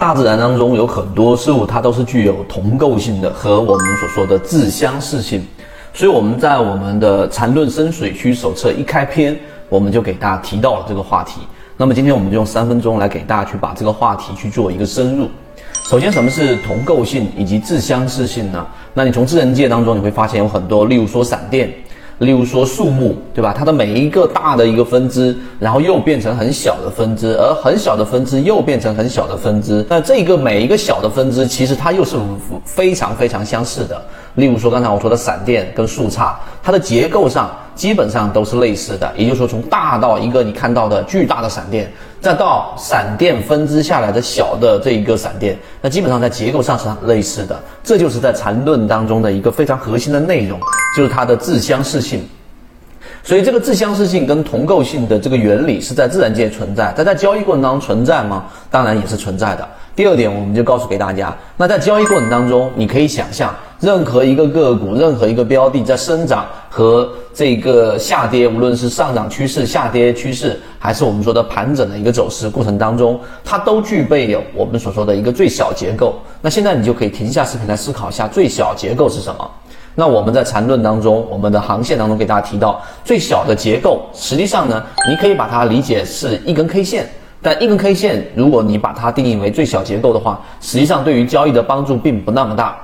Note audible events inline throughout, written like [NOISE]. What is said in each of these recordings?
大自然当中有很多事物，它都是具有同构性的和我们所说的自相似性。所以我们在我们的缠论深水区手册一开篇，我们就给大家提到了这个话题。那么今天我们就用三分钟来给大家去把这个话题去做一个深入。首先，什么是同构性以及自相似性呢？那你从自然界当中你会发现有很多，例如说闪电。例如说树木，对吧？它的每一个大的一个分支，然后又变成很小的分支，而很小的分支又变成很小的分支。那这个每一个小的分支，其实它又是非常非常相似的。例如说刚才我说的闪电跟树杈，它的结构上基本上都是类似的。也就是说，从大到一个你看到的巨大的闪电，再到闪电分支下来的小的这一个闪电，那基本上在结构上是类似的。这就是在缠论当中的一个非常核心的内容。就是它的自相似性，所以这个自相似性跟同构性的这个原理是在自然界存在，但在交易过程当中存在吗？当然也是存在的。第二点，我们就告诉给大家，那在交易过程当中，你可以想象，任何一个个股、任何一个标的在生长和这个下跌，无论是上涨趋势、下跌趋势，还是我们说的盘整的一个走势过程当中，它都具备有我们所说的一个最小结构。那现在你就可以停下视频来思考一下，最小结构是什么？那我们在缠论当中，我们的航线当中给大家提到最小的结构，实际上呢，你可以把它理解是一根 K 线。但一根 K 线，如果你把它定义为最小结构的话，实际上对于交易的帮助并不那么大，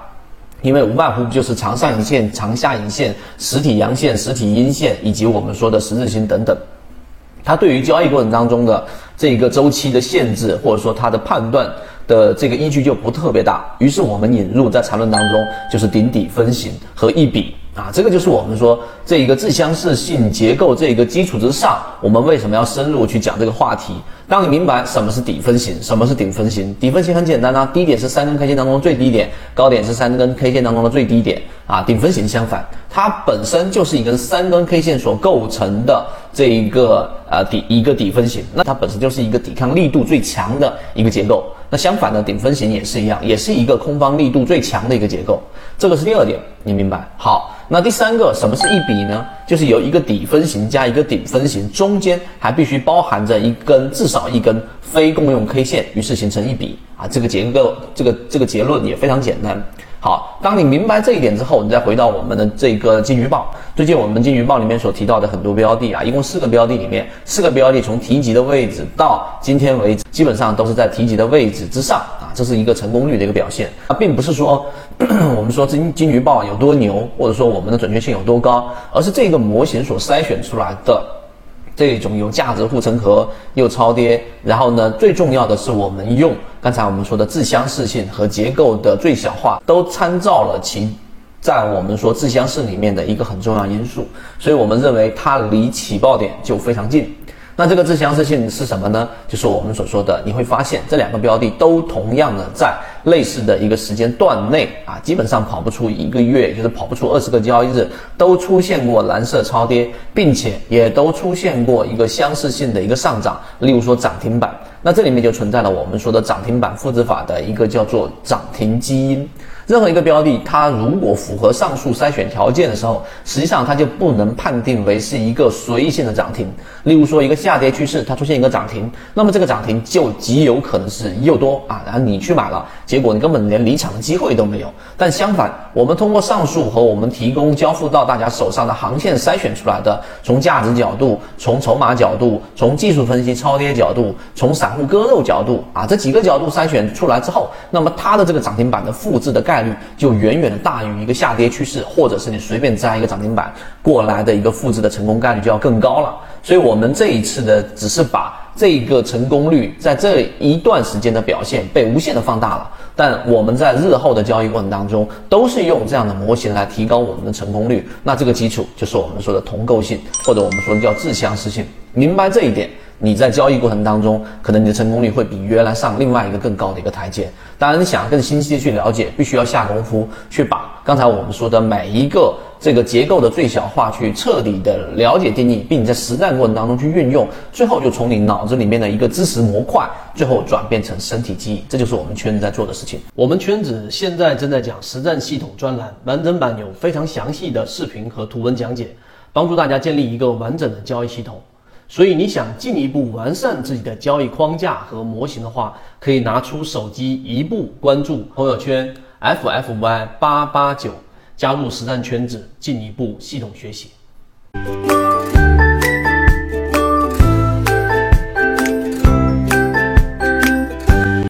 因为无外乎就是长上影线、长下影线、实体阳线、实体阴线，以及我们说的十字星等等。它对于交易过程当中的这个周期的限制，或者说它的判断。的这个依据就不特别大，于是我们引入在缠论当中就是顶底分型和一笔啊，这个就是我们说这一个自相似性结构这一个基础之上，我们为什么要深入去讲这个话题？当你明白什么是底分型，什么是顶分型，底分型很简单啊，低点是三根 K 线当中最低点，高点是三根 K 线当中的最低点啊。顶分型相反，它本身就是一根三根 K 线所构成的这一个呃底一个底分型，那它本身就是一个抵抗力度最强的一个结构。那相反的顶分型也是一样，也是一个空方力度最强的一个结构，这个是第二点，你明白？好，那第三个，什么是一笔呢？就是有一个底分型加一个顶分型，中间还必须包含着一根至少一根非共用 K 线，于是形成一笔啊。这个结构，这个这个结论也非常简单。好，当你明白这一点之后，你再回到我们的这个金鱼报。最近我们金鱼报里面所提到的很多标的啊，一共四个标的里面，四个标的从提及的位置到今天为止，基本上都是在提及的位置之上啊，这是一个成功率的一个表现。啊，并不是说 [CLEARS THROAT] 我们说金金鱼报有多牛，或者说我们的准确性有多高，而是这个模型所筛选出来的。这种有价值护城河又超跌，然后呢，最重要的是我们用刚才我们说的自相似性和结构的最小化，都参照了其在我们说自相似里面的一个很重要因素，所以我们认为它离起爆点就非常近。那这个自相似性是什么呢？就是我们所说的，你会发现这两个标的都同样的在类似的一个时间段内啊，基本上跑不出一个月，就是跑不出二十个交易日，都出现过蓝色超跌，并且也都出现过一个相似性的一个上涨，例如说涨停板。那这里面就存在了我们说的涨停板复制法的一个叫做涨停基因。任何一个标的，它如果符合上述筛选条件的时候，实际上它就不能判定为是一个随意性的涨停。例如说，一个下跌趋势，它出现一个涨停，那么这个涨停就极有可能是诱多啊，然后你去买了，结果你根本连离场的机会都没有。但相反，我们通过上述和我们提供交付到大家手上的航线筛选出来的，从价值角度、从筹码角度、从技术分析超跌角度、从散户割肉角度啊，这几个角度筛选出来之后，那么它的这个涨停板的复制的概率就远远的大于一个下跌趋势，或者是你随便摘一个涨停板过来的一个复制的成功概率就要更高了。所以，我们这一次的只是把这个成功率在这一段时间的表现被无限的放大了。但我们在日后的交易过程当中，都是用这样的模型来提高我们的成功率。那这个基础就是我们说的同构性，或者我们说的叫自相似性。明白这一点。你在交易过程当中，可能你的成功率会比原来上另外一个更高的一个台阶。当然，你想更清晰的去了解，必须要下功夫去把刚才我们说的每一个这个结构的最小化去彻底的了解定义并在实战过程当中去运用最后就从你脑子里面的一个知识模块最后转变成身体记忆这就是我们圈子在做的事情。我们圈子现在正在讲实战系统专栏完整版有非常详细的视频和图文讲解帮助大家建立一个完整的交易系统。所以你想进一步完善自己的交易框架和模型的话可以拿出手机一步关注朋友圈 ffy 八八九加入实战圈子进一步系统学习。